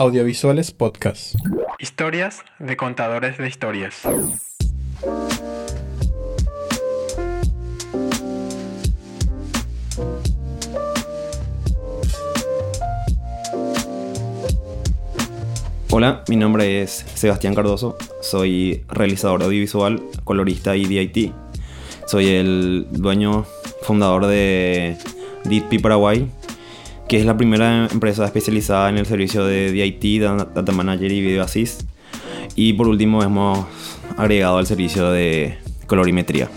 Audiovisuales Podcast. Historias de contadores de historias. Hola, mi nombre es Sebastián Cardoso, soy realizador audiovisual, colorista y DIT. Soy el dueño fundador de DITP Paraguay, que es la primera empresa especializada en el servicio de DIT, Data Manager y Video Assist. Y por último hemos agregado el servicio de colorimetría.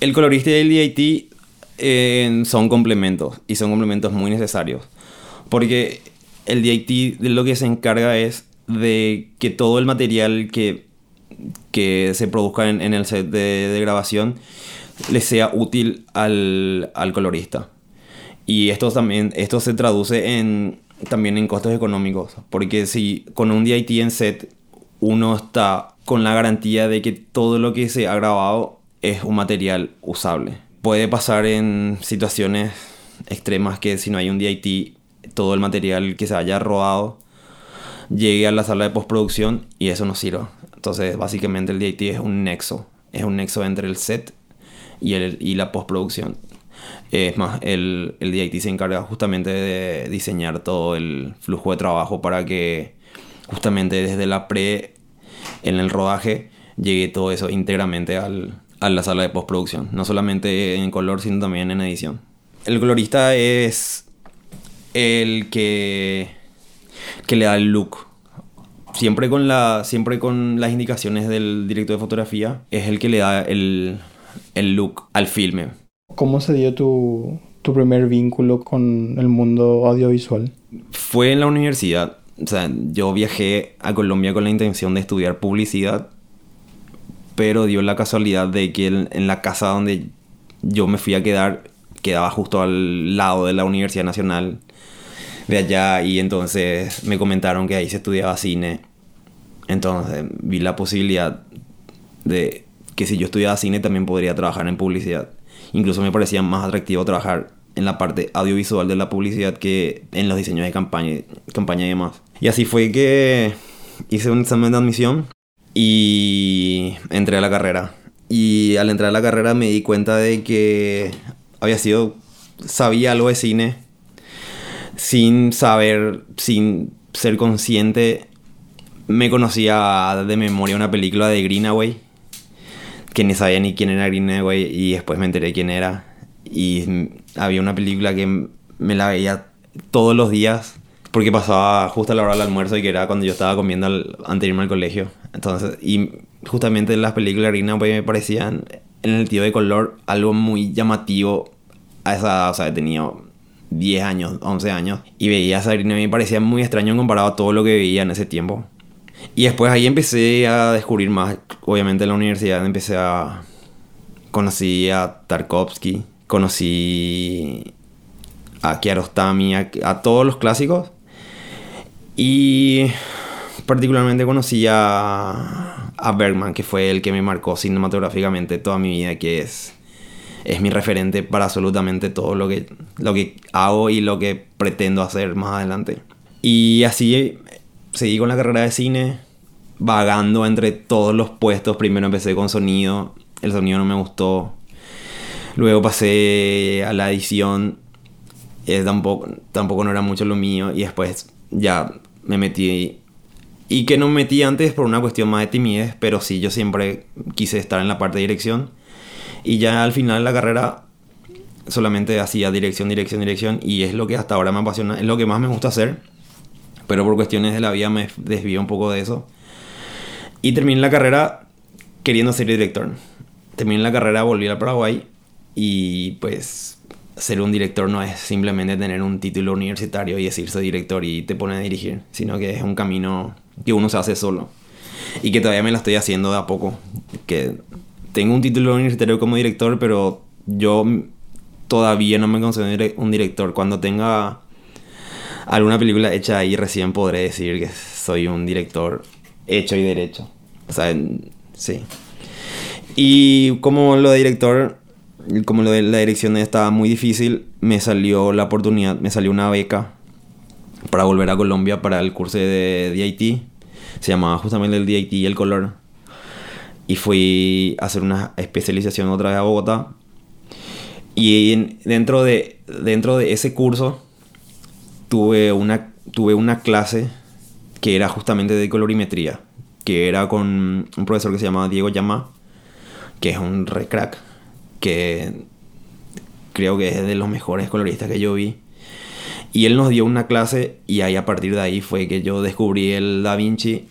El colorista y el DIT eh, son complementos y son complementos muy necesarios. Porque el DIT de lo que se encarga es de que todo el material que, que se produzca en, el set de, grabación le sea útil al, al, colorista. Y esto también esto se traduce en, también en costos económicos. Porque si con un DIT en set uno está con la garantía de que todo lo que se ha grabado es un material usable. Puede pasar en situaciones extremas que si no hay un DIT todo el material que se haya robado llegue a la sala de postproducción y eso no sirve. Entonces, básicamente el DIT es un nexo, es un nexo entre el set y, el, y la postproducción. Es más, el, el DIT se encarga justamente de diseñar todo el flujo de trabajo para que justamente desde la pre, en el rodaje, llegue todo eso íntegramente al, a la sala de postproducción. No solamente en color, sino también en edición. El colorista es el que, que le da el look. Siempre con, la, siempre con las indicaciones del director de fotografía, es el que le da el, el look al filme. ¿Cómo se dio tu, tu primer vínculo con el mundo audiovisual? Fue en la universidad. O sea, yo viajé a Colombia con la intención de estudiar publicidad, pero dio la casualidad de que en la casa donde yo me fui a quedar quedaba justo al lado de la Universidad Nacional de allá y entonces me comentaron que ahí se estudiaba cine. Entonces vi la posibilidad de que si yo estudiaba cine también podría trabajar en publicidad. Incluso me parecía más atractivo trabajar en la parte audiovisual de la publicidad que en los diseños de campaña, campaña y demás. Y así fue que hice un examen de admisión y entré a la carrera. Y al entrar a la carrera me di cuenta de que había sido, sabía algo de cine, sin saber, sin ser consciente, me conocía de memoria una película de Greenaway, que ni sabía ni quién era Greenaway y después me enteré quién era. Y había una película que me la veía todos los días porque pasaba justo a la hora del almuerzo y que era cuando yo estaba comiendo antes de irme al colegio. Entonces, y justamente las películas de Greenaway me parecían en el sentido de color algo muy llamativo a esa edad, o sea, he tenido 10 años, 11 años, y veía a Sabrina y me parecía muy extraño comparado a todo lo que veía en ese tiempo. Y después ahí empecé a descubrir más, obviamente en la universidad empecé a... Conocí a Tarkovsky, conocí a Kiarostami, a, todos los clásicos. Y particularmente conocí a Bergman, que fue el que me marcó cinematográficamente toda mi vida, que es es mi referente para absolutamente todo lo que, lo que hago y lo que pretendo hacer más adelante. Y así seguí con la carrera de cine, vagando entre todos los puestos. Primero empecé con sonido, el sonido no me gustó. Luego pasé a la edición, eh, tampoco, tampoco no era mucho lo mío. Y después ya me metí. Y que no me metí antes por una cuestión más de timidez, pero sí, yo siempre quise estar en la parte de dirección. Y ya al final de la carrera solamente hacía dirección, dirección, dirección. Y es lo que hasta ahora me apasiona, es lo que más me gusta hacer. Pero por cuestiones de la vida me desvío un poco de eso. Y terminé la carrera queriendo ser director. Terminé la carrera, volví al Paraguay. Y pues ser un director no es simplemente tener un título universitario y decirse director y te pone a dirigir, sino que es un camino que uno se hace solo. Y que todavía me lo estoy haciendo de a poco. Que tengo un título universitario como director, pero yo todavía no me considero un director. Cuando tenga alguna película hecha ahí recién podré decir que soy un director hecho y derecho. O sea, sí. Y como lo de director, como lo de la dirección estaba muy difícil, me salió la oportunidad, me salió una beca para volver a Colombia para el curso de DIT. Se llamaba justamente el DIT y el color. Y fui a hacer una especialización otra vez a Bogotá. Y dentro, de, dentro de ese curso tuve una, tuve una clase que era justamente de colorimetría, que era con un profesor que se llamaba Diego Yamá, que es un re crack, que creo que es de los mejores coloristas que yo vi. Y él nos dio una clase y ahí a partir de ahí fue que yo descubrí el Da Vinci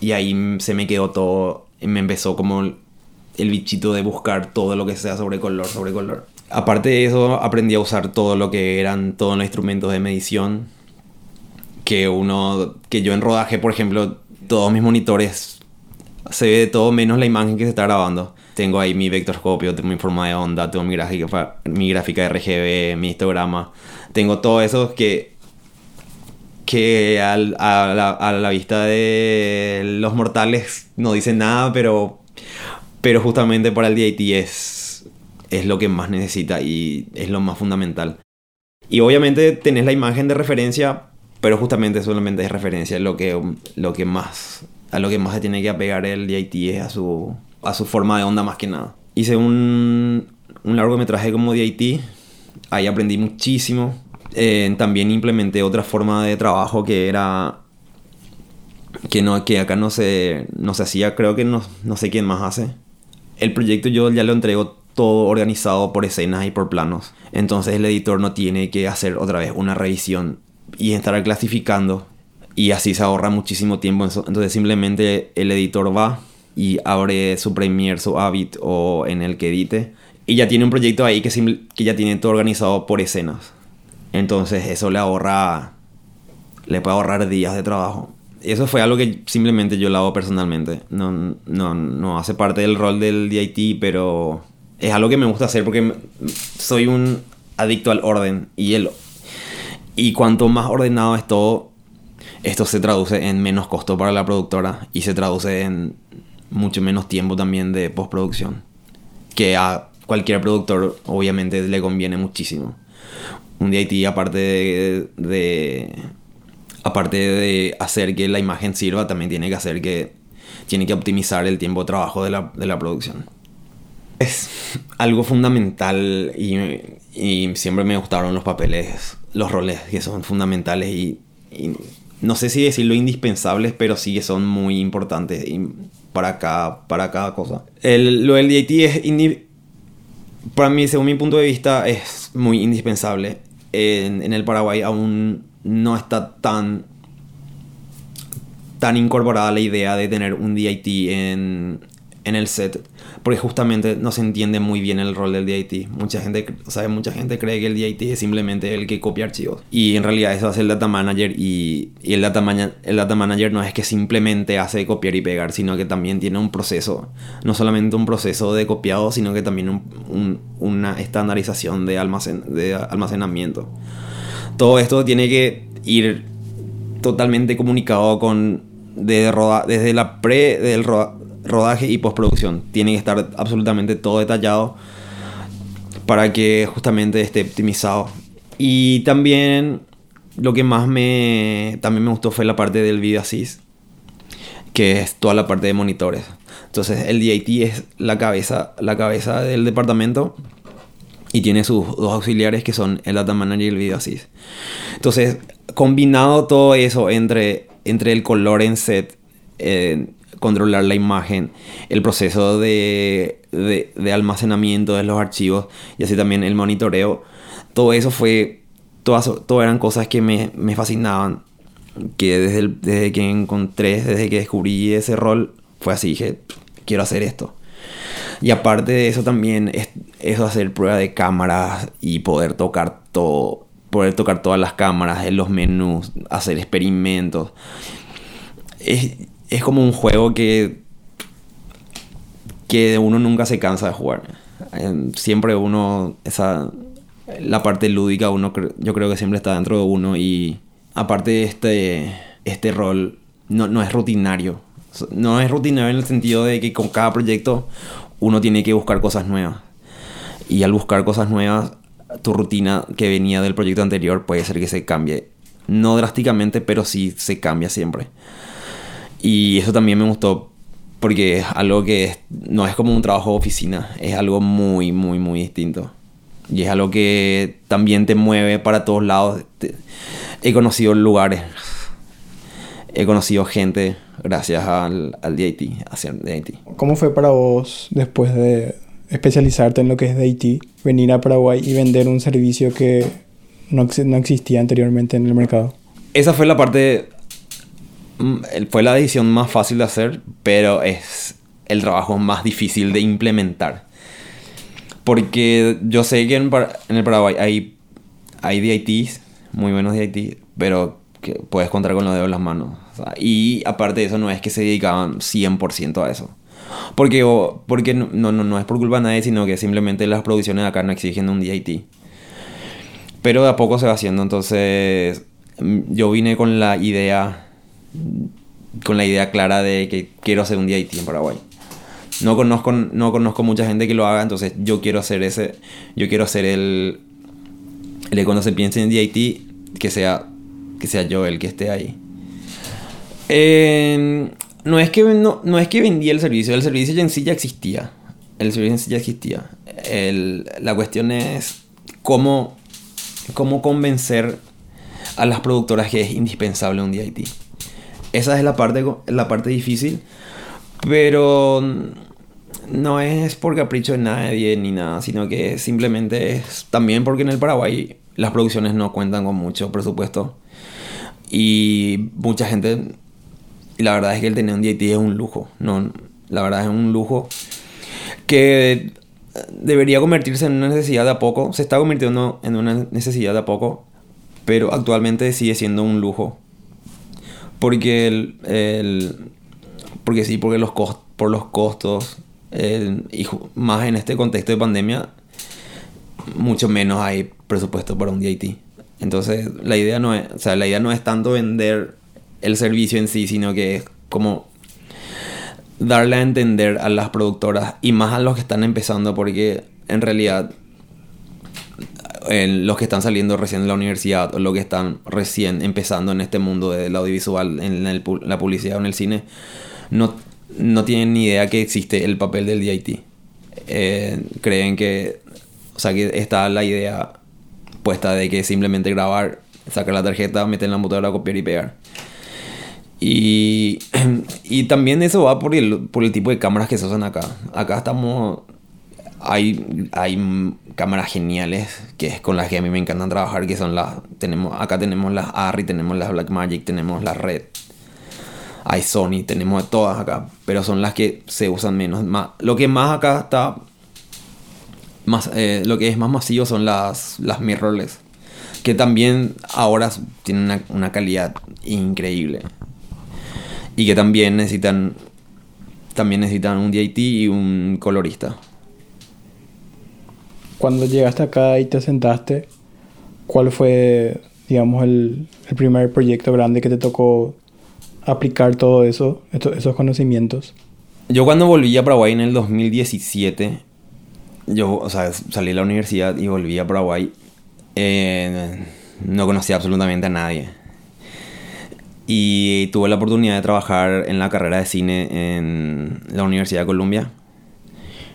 y ahí se me quedó todo, me empezó como el bichito de buscar todo lo que sea sobre color, sobre color. Aparte de eso, aprendí a usar todo lo que eran todos los instrumentos de medición. Que uno, que yo en rodaje, por ejemplo, todos mis monitores se ve todo menos la imagen que se está grabando. Tengo ahí mi vectorscopio, tengo mi forma de onda, tengo mi gráfica, mi gráfica RGB, mi histograma. Tengo todo eso que, que a, la, vista de los mortales no dicen nada, pero, pero justamente para el DIT es es lo que más necesita y es lo más fundamental. Y obviamente tenés la imagen de referencia, pero justamente solamente es referencia lo que, lo que más, a lo que más se tiene que apegar el DIT es a su, a su forma de onda más que nada. Hice un, un largometraje como DIT, ahí aprendí muchísimo. Eh, también implementé otra forma de trabajo que era que no que acá no se no se hacía creo que no, no sé quién más hace el proyecto yo ya lo entrego todo organizado por escenas y por planos. Entonces el editor no tiene que hacer otra vez una revisión y estar clasificando. Y así se ahorra muchísimo tiempo. Entonces simplemente el editor va y abre su Premiere, su Avid o en el que edite. Y ya tiene un proyecto ahí que, que ya tiene todo organizado por escenas. Entonces eso le ahorra, le puede ahorrar días de trabajo. Eso fue algo que simplemente yo lo hago personalmente. No, no, no hace parte del rol del DIT, pero es algo que me gusta hacer porque soy un adicto al orden y el y cuanto más ordenado es todo esto se traduce en menos costo para la productora y se traduce en mucho menos tiempo también de postproducción que a cualquier productor obviamente le conviene muchísimo un DIT aparte de, aparte de hacer que la imagen sirva también tiene que hacer que tiene que optimizar el tiempo de trabajo de la, de la producción es algo fundamental y, siempre me gustaron los papeles, los roles que son fundamentales y, no sé si decirlo indispensables, pero sí que son muy importantes para cada, para cada cosa. El, lo del DIT es, para mí, según mi punto de vista, es muy indispensable. En, el Paraguay aún no está tan tan incorporada la idea de tener un DIT en, en el set porque justamente no se entiende muy bien el rol del DIT. Mucha gente, sabe, mucha gente cree que el DIT es simplemente el que copia archivos y en realidad eso hace el data manager y, y el, data el data manager no es que simplemente hace copiar y pegar, sino que también tiene un proceso, no solamente un proceso de copiado, sino que también un, una estandarización de, almacen, de almacenamiento. Todo esto tiene que ir totalmente comunicado con de desde la pre del roda, rodaje y postproducción. Tiene que estar absolutamente todo detallado para que justamente esté optimizado. Y también lo que más me, también me gustó fue la parte del video assist, que es toda la parte de monitores. Entonces el DIT es la cabeza, la cabeza del departamento y tiene sus dos auxiliares que son el Data Manager y el Video Assist. Entonces, combinado todo eso entre, entre el color en set, eh, controlar la imagen, el proceso de, de, almacenamiento de los archivos y así también el monitoreo. Todo eso fue, todas, todo eran cosas que me, me fascinaban, que desde, desde que encontré, desde que descubrí ese rol, fue así, dije, quiero hacer esto. Y aparte de eso también es eso hacer prueba de cámaras y poder tocar todo, poder tocar todas las cámaras en los menús, hacer experimentos. Es, es como un juego que, que uno nunca se cansa de jugar. Siempre uno, esa, la parte lúdica, uno, yo creo que siempre está dentro de uno y aparte de este, este rol no, no es rutinario. No es rutinario en el sentido de que con cada proyecto uno tiene que buscar cosas nuevas. Y al buscar cosas nuevas, tu rutina que venía del proyecto anterior puede ser que se cambie. No drásticamente, pero sí se cambia siempre. Y eso también me gustó porque es algo que no es como un trabajo de oficina, es algo muy, muy, muy distinto. Y es algo que también te mueve para todos lados. He conocido lugares, he conocido gente gracias al, al DIT, hacia DIT. ¿Cómo fue para vos después de especializarte en lo que es DIT, venir a Paraguay y vender un servicio que no, no existía anteriormente en el mercado? Esa fue la parte, fue la decisión más fácil de hacer, pero es el trabajo más difícil de implementar. Porque yo sé que en, el Paraguay hay, hay DITs, muy buenos DITs, pero puedes contar con los dedos en las manos. y aparte de eso, no es que se dedicaban 100% a eso. Porque, porque no, no, no es por culpa de nadie, sino que simplemente las producciones de acá no exigen un DIT. Pero de a poco se va haciendo, entonces mm, yo vine con la idea, con la idea clara de que quiero hacer un DIT en Paraguay. No conozco, no conozco mucha gente que lo haga, entonces yo quiero hacer ese, yo quiero hacer el, el cuando se piense en DIT, que sea que sea yo el que esté ahí. no, es que, no, no, es que vendía el servicio, el servicio en sí ya existía. El servicio en sí ya existía. la cuestión es cómo, cómo convencer a las productoras que es indispensable un DIT. Esa es la parte, la parte difícil, pero no es por capricho de nadie ni nada, sino que simplemente es también porque en el Paraguay las producciones no cuentan con mucho presupuesto y mucha gente, la verdad es que el tener un DIT es un lujo, no, la verdad es un lujo que debería convertirse en una necesidad de a poco, se está convirtiendo en una necesidad de a poco, pero actualmente sigue siendo un lujo. Porque el, porque sí, porque los por los costos, y más en este contexto de pandemia, mucho menos hay presupuesto para un DIT. Entonces, la idea no es, o sea, la idea no es tanto vender el servicio en sí, sino que es como darle a entender a las productoras y más a los que están empezando, porque en realidad los que están saliendo recién de la universidad o los que están recién empezando en este mundo del audiovisual, en la publicidad o en el cine, no, no tienen ni idea que existe el papel del DIT. Eh, creen que, o sea, que está la idea puesta de que simplemente grabar, sacar la tarjeta, meter en la computadora, copiar y pegar. Y, y también eso va por el, por el tipo de cámaras que se usan acá. Acá estamos... Hay, hay cámaras geniales que es con las que a mí me encantan trabajar, que son las... Tenemos, acá tenemos las ARRI, tenemos las Blackmagic, tenemos las Red. Hay Sony, tenemos todas acá, pero son las que se usan menos. Más, lo que más acá está más, eh, lo que es más masivo son las, las mirrorless. Que también ahora tienen una, calidad increíble. Y que también necesitan. También necesitan un DIT y un colorista. Cuando llegaste acá y te sentaste, ¿cuál fue, digamos, el, el primer proyecto grande que te tocó aplicar todo eso, esos conocimientos? Yo cuando volví a Paraguay en el 2017, yo, o sea, salí de la universidad y volví a Paraguay. Eh, no conocía absolutamente a nadie. Y tuve la oportunidad de trabajar en la carrera de cine en la Universidad de Columbia.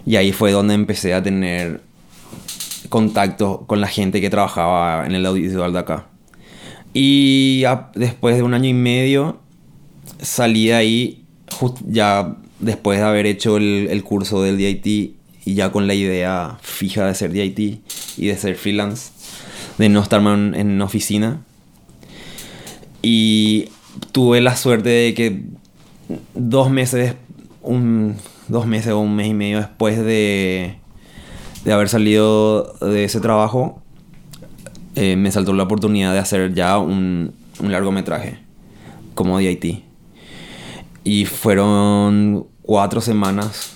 Y ahí fue donde empecé a tener contacto con la gente que trabajaba en el audiovisual de acá. Y después de un año y medio salí de ahí, ya después de haber hecho el, curso del DIT y ya con la idea fija de ser DIT y de ser freelance, de no estar en, en oficina. Y tuve la suerte de que dos meses, un, dos meses o un mes y medio después de, de haber salido de ese trabajo, eh, me saltó la oportunidad de hacer ya un, un largometraje como DIT. Y fueron cuatro semanas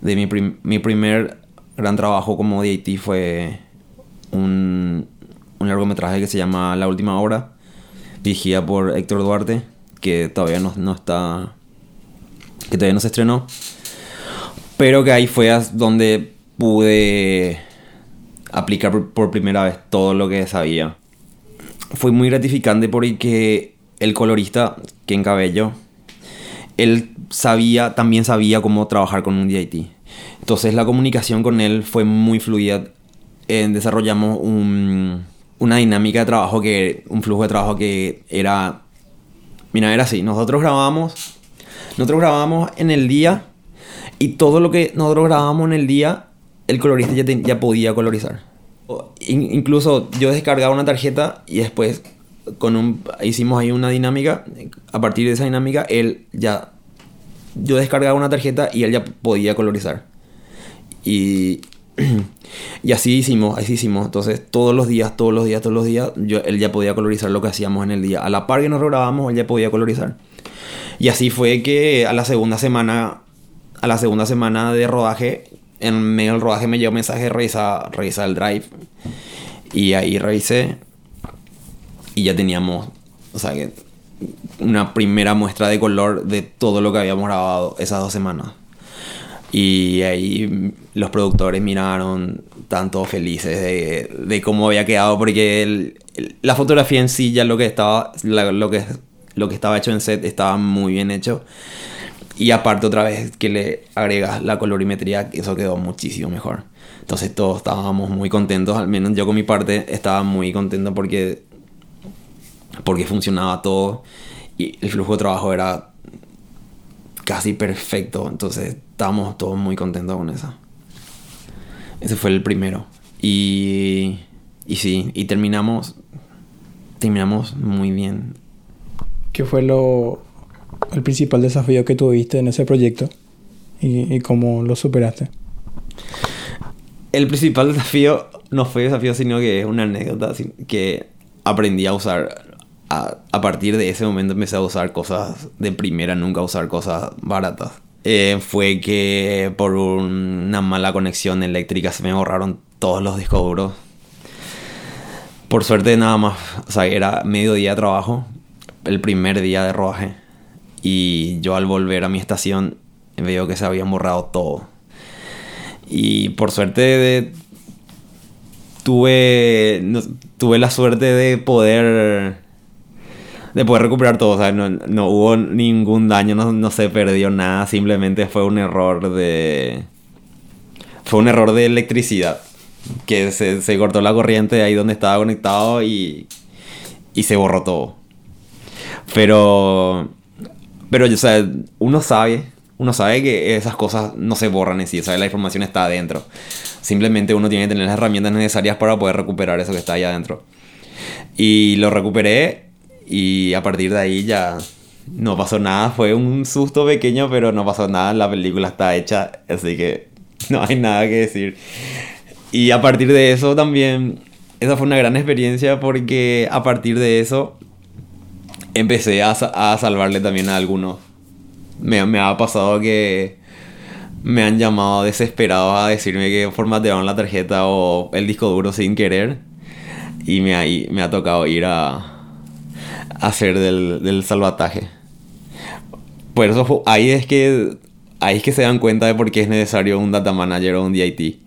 de mi, mi primer gran trabajo como DIT fue un, un largometraje que se llama La Última Hora, dirigida por Héctor Duarte que todavía no, no está, que todavía no se estrenó. Pero que ahí fue donde pude aplicar por primera vez todo lo que sabía. Fue muy gratificante porque el colorista, Ken Cabello, él sabía, también sabía cómo trabajar con un DIT. Entonces la comunicación con él fue muy fluida. Desarrollamos una dinámica de trabajo que, un flujo de trabajo que era, mira, era así. Nosotros grabábamos, nosotros grabábamos en el día y todo lo que nosotros grabábamos en el día, el colorista ya, ya podía colorizar. incluso yo descargaba una tarjeta y después con un, hicimos ahí una dinámica. A partir de esa dinámica, él ya. Yo descargaba una tarjeta y él ya podía colorizar. Y, y así hicimos, así hicimos. Entonces, todos los días, todos los días, todos los días, yo, él ya podía colorizar lo que hacíamos en el día. A la par que nos grabábamos, él ya podía colorizar. Y así fue que a la segunda semana, a la segunda semana de rodaje, en medio del rodaje me llegó un mensaje, revisa, revisa el drive. Y ahí revisé y ya teníamos, o sea, que una primera muestra de color de todo lo que habíamos grabado esas dos semanas. Y ahí los productores miraron tanto felices de, de cómo había quedado, porque la fotografía en sí ya lo que estaba, lo, que, lo que estaba hecho en set estaba muy bien hecho. Y aparte otra vez que le agregas la colorimetría, eso quedó muchísimo mejor. Entonces todos estábamos muy contentos, al menos yo con mi parte estaba muy contento porque porque funcionaba todo y el flujo de trabajo era casi perfecto. Entonces estábamos todos muy contentos con eso. Ese fue el primero. Y, y sí, y terminamos, terminamos muy bien. ¿Qué fue lo, el principal desafío que tuviste en ese proyecto y, cómo lo superaste? El principal desafío no fue desafío, sino que es una anécdota que aprendí a usar a, partir de ese momento empecé a usar cosas de primera, nunca usar cosas baratas. Eh, fue que por una mala conexión eléctrica se me borraron todos los discos duros. Por suerte nada más, o sea, era medio día de trabajo, el primer día de rodaje. Y yo al volver a mi estación veo que se había borrado todo. Y por suerte tuve, tuve la suerte de poder de poder recuperar todo. O sea, no, no hubo ningún daño, no, no, se perdió nada. Simplemente fue un error de. Fue un error de electricidad. Que se, se cortó la corriente ahí donde estaba conectado y. Y se borró todo. Pero. Pero, o sea, uno sabe. Uno sabe que esas cosas no se borran en sí. O sea, la información está adentro. Simplemente uno tiene que tener las herramientas necesarias para poder recuperar eso que está ahí adentro. Y lo recuperé y a partir de ahí ya no pasó nada. Fue un susto pequeño, pero no pasó nada. La película está hecha, así que no hay nada que decir. Y a partir de eso también, esa fue una gran experiencia porque a partir de eso empecé a, a salvarle también a algunos. Me, me, ha pasado que me han llamado desesperados a decirme que formatearon la tarjeta o el disco duro sin querer. Y me me ha tocado ir a, hacer del, del salvataje. Por eso ahí es que ahí es que se dan cuenta de por qué es necesario un data manager o un DIT.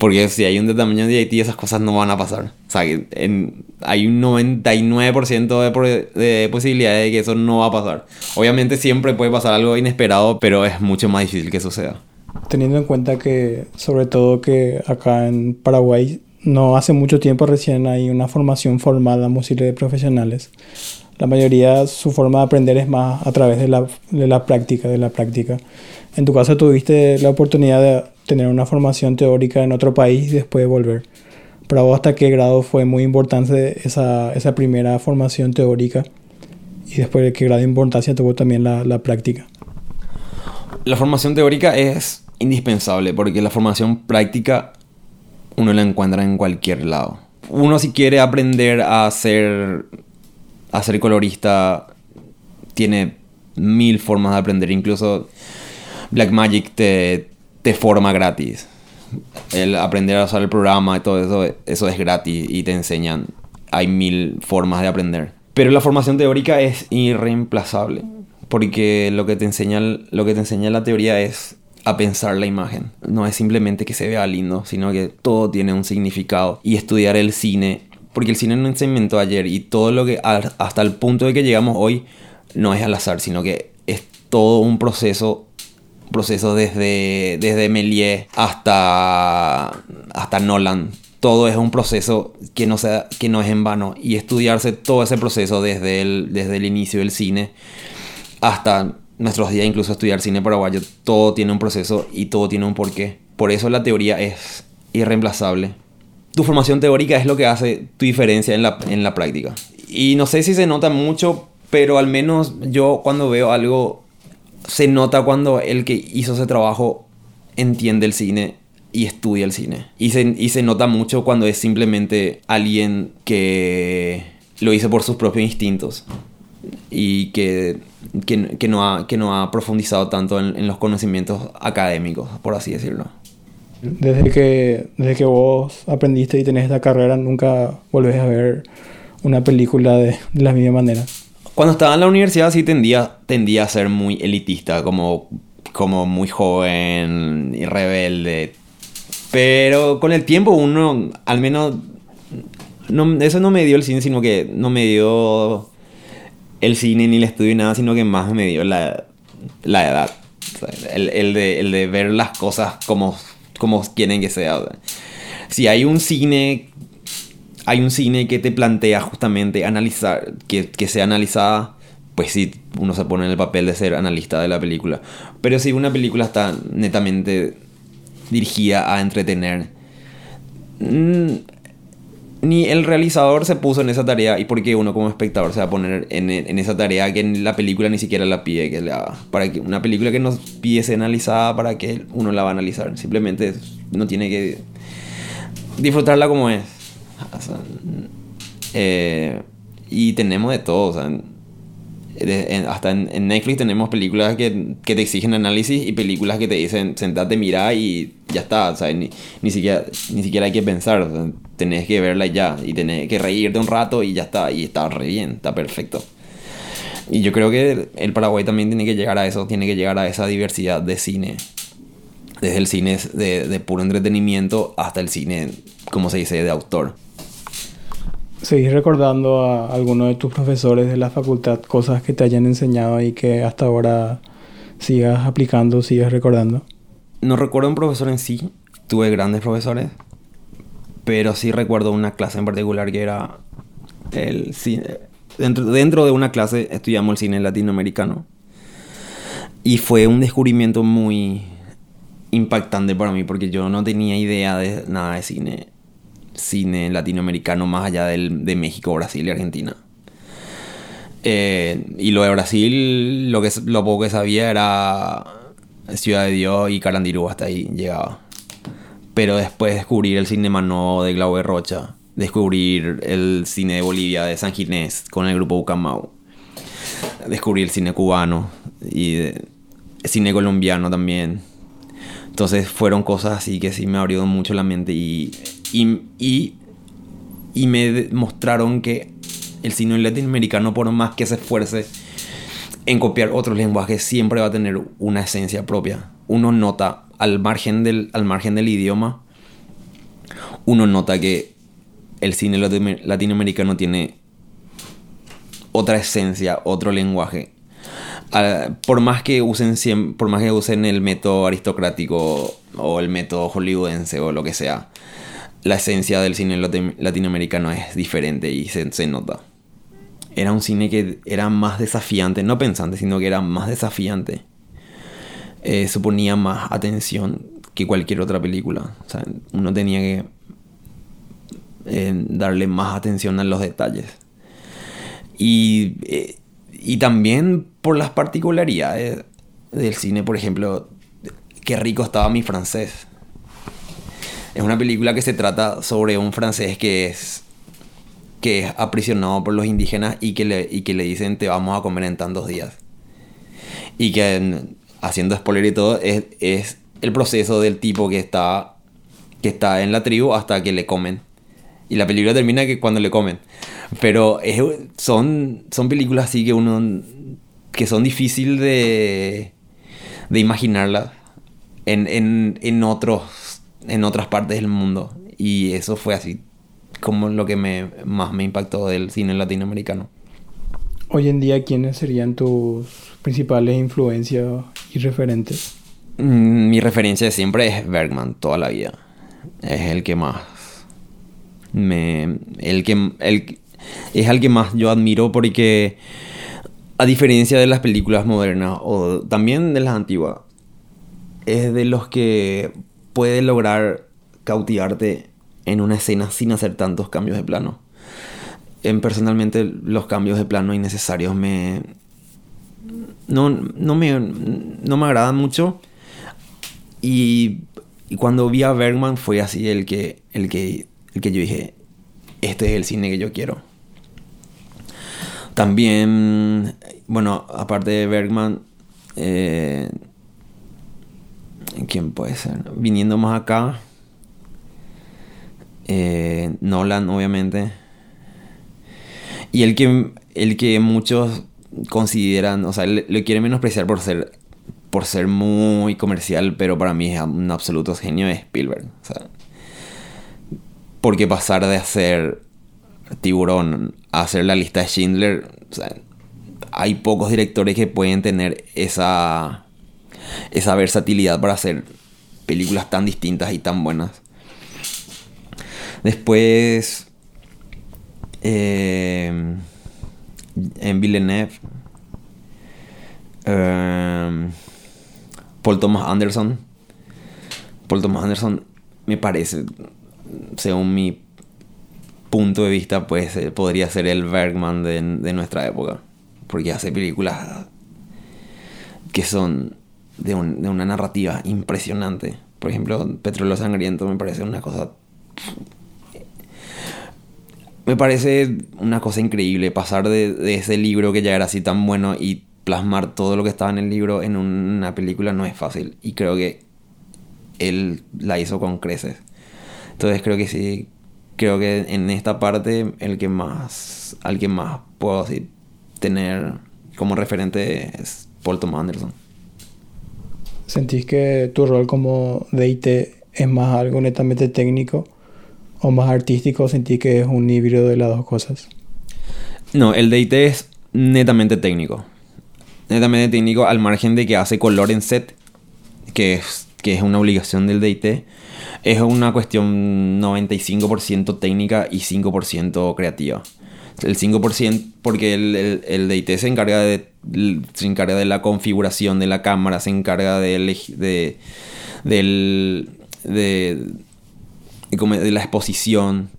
Porque si hay un data manager DIT, esas cosas no van a pasar. O sea, en, hay un 99% de, de posibilidades de que eso no va a pasar. Obviamente siempre puede pasar algo inesperado, pero es mucho más difícil que suceda. Teniendo en cuenta que, sobre todo que acá en Paraguay, no hace mucho tiempo recién hay una formación formal a músicos de profesionales la mayoría su forma de aprender es más a través de la, de la práctica, de la práctica. En tu caso tuviste la oportunidad de tener una formación teórica en otro país y después volver. Para vos, ¿hasta qué grado fue muy importante esa, esa primera formación teórica? Y después, ¿de qué grado de importancia tuvo también la, la práctica? La formación teórica es indispensable porque la formación práctica uno la encuentra en cualquier lado. Uno si quiere aprender a hacer a ser colorista tiene mil formas de aprender. Incluso Blackmagic te, te forma gratis. El aprender a usar el programa y todo eso, eso es gratis y te enseñan. Hay mil formas de aprender. Pero la formación teórica es irreemplazable, porque lo que te enseña, lo que te enseña la teoría es a pensar la imagen. No es simplemente que se vea lindo, sino que todo tiene un significado. Y estudiar el cine, porque el cine no se inventó ayer y todo lo que hasta el punto de que llegamos hoy no es al azar, sino que es todo un proceso proceso desde, desde Méliès hasta, hasta Nolan. Todo es un proceso que no, sea, que no es en vano. Y estudiarse todo ese proceso desde el, desde el inicio del cine hasta nuestros días, incluso estudiar cine paraguayo, todo tiene un proceso y todo tiene un porqué. Por eso la teoría es irreemplazable. Tu formación teórica es lo que hace tu diferencia en la, en la práctica. Y no sé si se nota mucho, pero al menos yo cuando veo algo se nota cuando el que hizo ese trabajo entiende el cine y estudia el cine. Y se, y se nota mucho cuando es simplemente alguien que lo hizo por sus propios instintos y que, que, no, ha, que no ha profundizado tanto en, los conocimientos académicos, por así decirlo. Desde que, desde que vos aprendiste y tenés esta carrera, nunca volvés a ver una película de, de la misma manera. Cuando estaba en la universidad sí tendía, tendía a ser muy elitista, como, como muy joven y rebelde. Pero con el tiempo uno, al menos, no, eso no me dio el cine, sino que no me dio el cine ni el estudio ni nada, sino que más me dio la, la edad. el, el, de, el, de, ver las cosas como, como quieren que sea. Si hay un cine hay un cine que te plantea justamente analizar, que, que sea analizada, pues sí, uno se pone en el papel de ser analista de la película. Pero si una película está netamente dirigida a entretener, mm, ni el realizador se puso en esa tarea y porque uno como espectador se va a poner en, en, esa tarea que la película ni siquiera la pide que haga. Para una película que nos pide ser analizada para que uno la va a analizar. Simplemente no tiene que disfrutarla como es. Eh, y tenemos de todo. hasta en, Netflix tenemos películas que, que, te exigen análisis y películas que te dicen sentate, mira y ya está. Ni, ni, siquiera, ni siquiera hay que pensar. tenés que verla ya y tenés que reírte un rato y ya está. Y está re bien, está perfecto. Y yo creo que el Paraguay también tiene que llegar a eso, tiene que llegar a esa diversidad de cine. Desde el cine de, de puro entretenimiento hasta el cine, como se dice, de autor. ¿Seguís recordando a alguno de tus profesores de la facultad cosas que te hayan enseñado y que hasta ahora sigas aplicando, sigas recordando? No recuerdo un profesor en sí, tuve grandes profesores, pero sí recuerdo una clase en particular que era el cine. Dentro, dentro de una clase estudiamos el cine latinoamericano y fue un descubrimiento muy impactante para mí porque yo no tenía idea de nada de cine cine latinoamericano más allá del, de México, Brasil y Argentina. Eh, y lo de Brasil, lo, que, lo poco que sabía era Ciudad de Dios y Carandirú, hasta ahí llegaba. Pero después descubrir el cine Mano de Glaube Rocha, descubrir el cine de Bolivia de San Ginés con el grupo Bucamau, descubrir el cine cubano y el cine colombiano también. Entonces fueron cosas así que sí me abrieron mucho la mente y y, y, me mostraron que el cine latinoamericano, por más que se esfuerce en copiar otros lenguajes, siempre va a tener una esencia propia. Uno nota, al margen del, al margen del idioma, uno nota que el cine latinoamericano tiene otra esencia, otro lenguaje. Ah, por más que usen por más que usen el método aristocrático o el método hollywoodense o lo que sea, la esencia del cine latinoamericano es diferente y se, nota. Era un cine que era más desafiante, no pensante, sino que era más desafiante. Eh, suponía más atención que cualquier otra película. O sea, uno tenía que eh, darle más atención a los detalles. Y, eh, y también por las particularidades del cine, por ejemplo, qué rico estaba mi francés. Es una película que se trata sobre un francés que es que es aprisionado por los indígenas y que le, y que le dicen te vamos a comer en tantos días. Y que haciendo spoiler y todo, es, es, el proceso del tipo que está, que está en la tribu hasta que le comen. Y la película termina que cuando le comen. Pero son, son películas así que uno... que son difíciles de, de imaginarlas en, en, en, otros, en otras partes del mundo. Y eso fue así como lo que me, más me impactó del cine latinoamericano. Hoy en día, ¿quiénes serían tus principales influencias y referentes? Mm, Mi referencia siempre es Bergman, toda la vida. Es el que más. Me. El que. El, es el que más yo admiro porque. A diferencia de las películas modernas o también de las antiguas, es de los que puede lograr cautivarte en una escena sin hacer tantos cambios de plano. En, personalmente, los cambios de plano innecesarios me. No, no, me, no me agradan mucho. Y, y, cuando vi a Bergman fue así el que, el, que, el que yo dije, este es el cine que yo quiero. También, bueno, aparte de Bergman, eh, ¿quién puede ser? Viniendo más acá, eh, Nolan, obviamente. Y el que, el que muchos consideran, o sea, le quieren menospreciar por ser por ser muy comercial, pero para mí es un absoluto genio es Spielberg. O sea, porque pasar de hacer Tiburón a hacer la lista de Schindler, o sea, hay pocos directores que pueden tener esa, esa versatilidad para hacer películas tan distintas y tan buenas. Después, eh, en Villeneuve, eh, Paul Thomas Anderson. Paul Thomas Anderson me parece, según mi punto de vista, pues eh, podría ser el Bergman de, de, nuestra época. Porque hace películas que son de, un, de, una narrativa impresionante. Por ejemplo, Petróleo Sangriento me parece una cosa... Me parece una cosa increíble pasar de, de ese libro que ya era así tan bueno y plasmar todo lo que estaba en el libro en una película no es fácil. Y creo que él la hizo con creces. Entonces creo que sí, creo que en esta parte el que más, al más puedo así, tener como referente es Paul Thomas Anderson. ¿Sentís que tu rol como DIT es más algo netamente técnico o más artístico sentís que es un híbrido de las dos cosas? No, el DIT es netamente técnico netamente técnico al margen de que hace color en set, que es, que es una obligación del DIT. Es una cuestión 95% técnica y 5% creativa. El 5% porque el, el, el, DIT se encarga, de, se encarga de la configuración de la cámara, se encarga de, de, de, la exposición,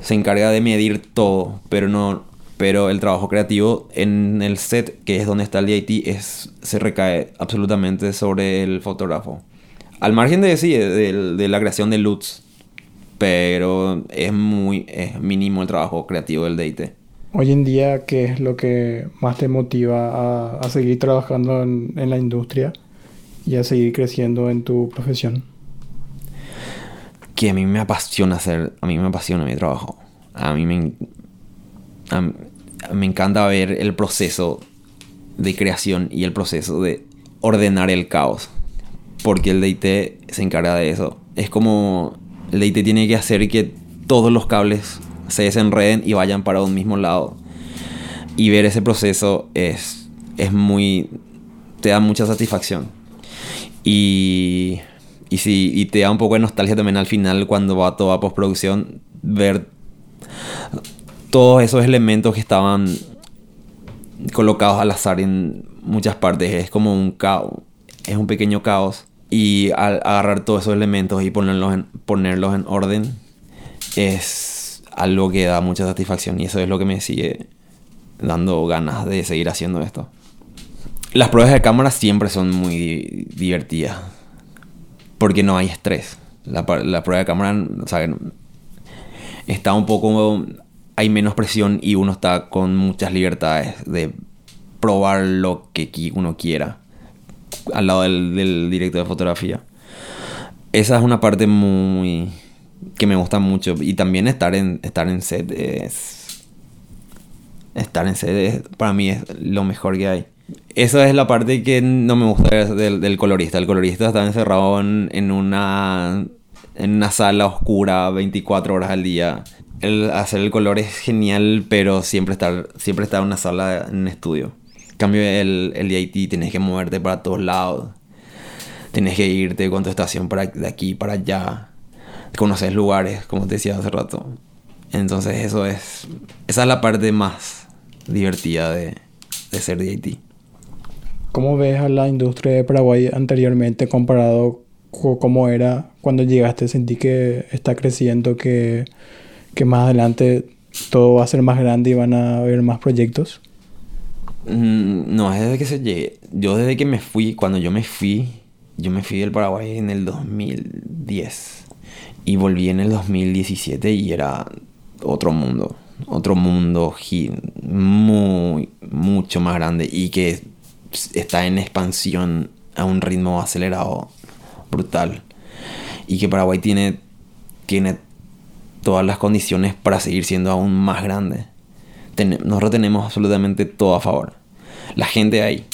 se encarga de medir todo, pero no, pero el trabajo creativo en el set, que es donde está el DIT, es, se recae absolutamente sobre el fotógrafo. Al margen de, sí, de, de la creación de LUTs, pero es muy es mínimo el trabajo creativo del DIT. Hoy en día, ¿qué es lo que más te motiva a, seguir trabajando en, la industria y a seguir creciendo en tu profesión? Que a mí me apasiona hacer, a mí me apasiona mi trabajo. A mí me, a me encanta ver el proceso de creación y el proceso de ordenar el caos. Porque el DIT se encarga de eso. Es como el DIT tiene que hacer que todos los cables se desenreden y vayan para un mismo lado. Y ver ese proceso es, es muy... te da mucha satisfacción. Y, y, sí, y te da un poco de nostalgia también al final cuando va toda postproducción ver todos esos elementos que estaban colocados al azar en muchas partes. Es como un caos, es un pequeño caos. Y al agarrar todos esos elementos y ponerlos ponerlos en orden es algo que da mucha satisfacción y eso es lo que me sigue dando ganas de seguir haciendo esto. Las pruebas de cámara siempre son muy divertidas porque no hay estrés. La, prueba de cámara, o sea, está un poco hay menos presión y uno está con muchas libertades de probar lo que uno quiera al lado del, del director de fotografía. Esa es una parte muy que me gusta mucho. Y también estar en, estar en set es... Estar en set es- para mí es lo mejor que hay. Esa es la parte que no me gusta del, del colorista. El colorista está encerrado en, en una, en una sala oscura 24 horas al día. Hacer el color es genial, pero siempre estar, siempre estar en una sala, en estudio. En cambio, el, el DIT tienes que moverte para todos lados. Tienes que irte con tu estación para, de aquí para allá. Conoces lugares, como te decía hace rato. Entonces, eso es. Esa es la parte más divertida de, de ser DIT. ¿Cómo ves a la industria de Paraguay anteriormente comparado con cómo era cuando llegaste? ¿Sentí que está creciendo, que, que más adelante todo va a ser más grande y van a haber más proyectos? Mm, No, es desde que se llegue. Yo desde que me fui, cuando yo me fui, yo me fui del Paraguay en el 2010 y volví en el 2017 y era otro mundo, otro mundo muy, mucho más grande y que está en expansión a un ritmo acelerado, brutal. Y que Paraguay tiene, tiene todas las condiciones para seguir siendo aún más grande. Ten- nosotros tenemos absolutamente todo a favor. La gente ahí,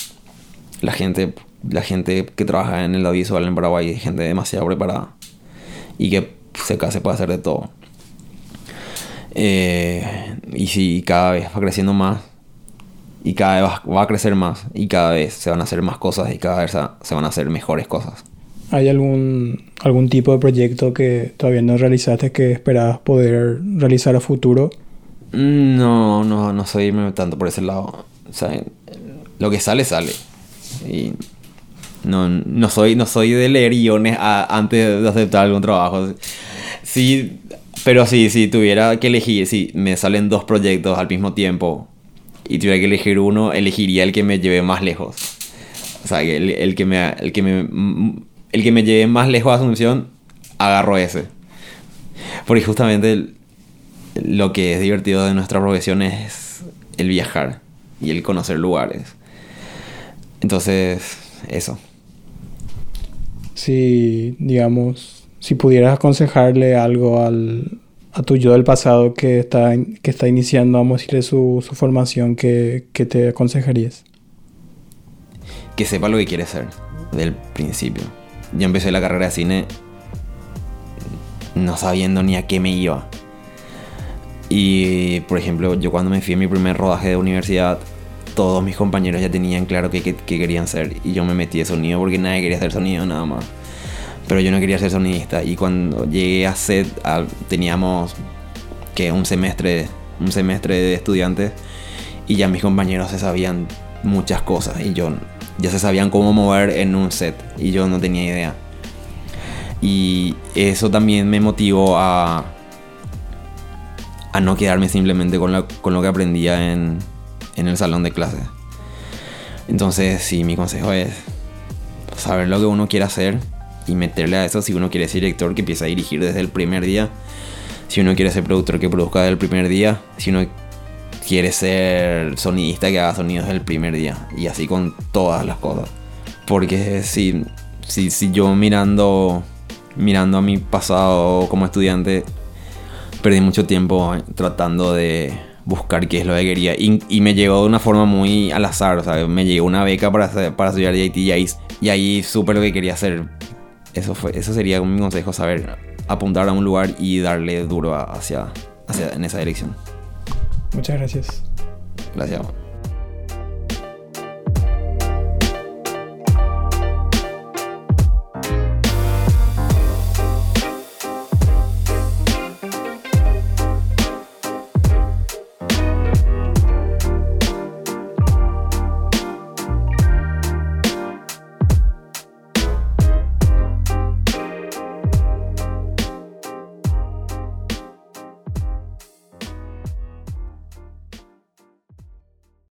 la gente, la gente que trabaja en el audiovisual en Paraguay es gente demasiado preparada y que se, se puede hacer de todo. Eh, y si cada vez va creciendo más y cada vez va, va a crecer más y cada vez se van a hacer más cosas y cada vez se- van a hacer mejores cosas. ¿Hay algún, algún tipo de proyecto que todavía no realizaste que esperabas poder realizar a futuro? No, no, no soy irme tanto por ese lado. O sea, lo que sale, sale. Y no, no soy, no soy de leer guiones a- antes de aceptar algún trabajo. Sí, pero sí, si tuviera que elegir, si me salen dos proyectos al mismo tiempo y tuviera que elegir uno, elegiría el que me lleve más lejos. O sea, el, el que me, el que me, el que me lleve más lejos a Asunción, agarro ese. Porque justamente lo que es divertido de nuestra profesión es el viajar y el conocer lugares. Entonces, eso. Si, digamos, si pudieras aconsejarle algo al, a tu yo del pasado que está, que está iniciando, vamos a decirle, su, su formación, ¿qué, qué te aconsejarías? Que sepa lo que quiere ser del principio. Yo empecé la carrera de cine no sabiendo ni a qué me iba. Y, por ejemplo, yo cuando me fui a mi primer rodaje de universidad, todos mis compañeros ya tenían claro qué, qué- qué querían ser. Y yo me metí de sonido porque nadie quería hacer sonido nada más. Pero yo no quería ser sonidista. Y cuando llegué a SET, a- teníamos que un semestre, un semestre de estudiantes. Y ya mis compañeros se sabían muchas cosas. Y yo ya se sabían cómo mover en un set. Y yo no tenía idea. Y eso también me motivó a, a no quedarme simplemente con, la- con lo que aprendía en, en el salón de clases. Entonces, sí, mi consejo es saber lo que uno quiere hacer y meterle a eso. Si uno quiere ser director, que empiece a dirigir desde el primer día. Si uno quiere ser productor, que produzca desde el primer día. Si uno quiere ser sonidista, que haga sonidos desde el primer día. Y así con todas las cosas. Porque si, si, si yo mirando, mirando a mi pasado como estudiante, perdí mucho tiempo tratando de buscar qué es lo que quería. Y, y me llegó de una forma muy al azar. O sea, me llegó una beca para, para estudiar DIT y ahí, y ahí supe lo que quería hacer. Eso, fue, eso sería mi consejo, saber apuntar a un lugar y darle duro hacia, hacia en esa dirección. Muchas gracias. Gracias.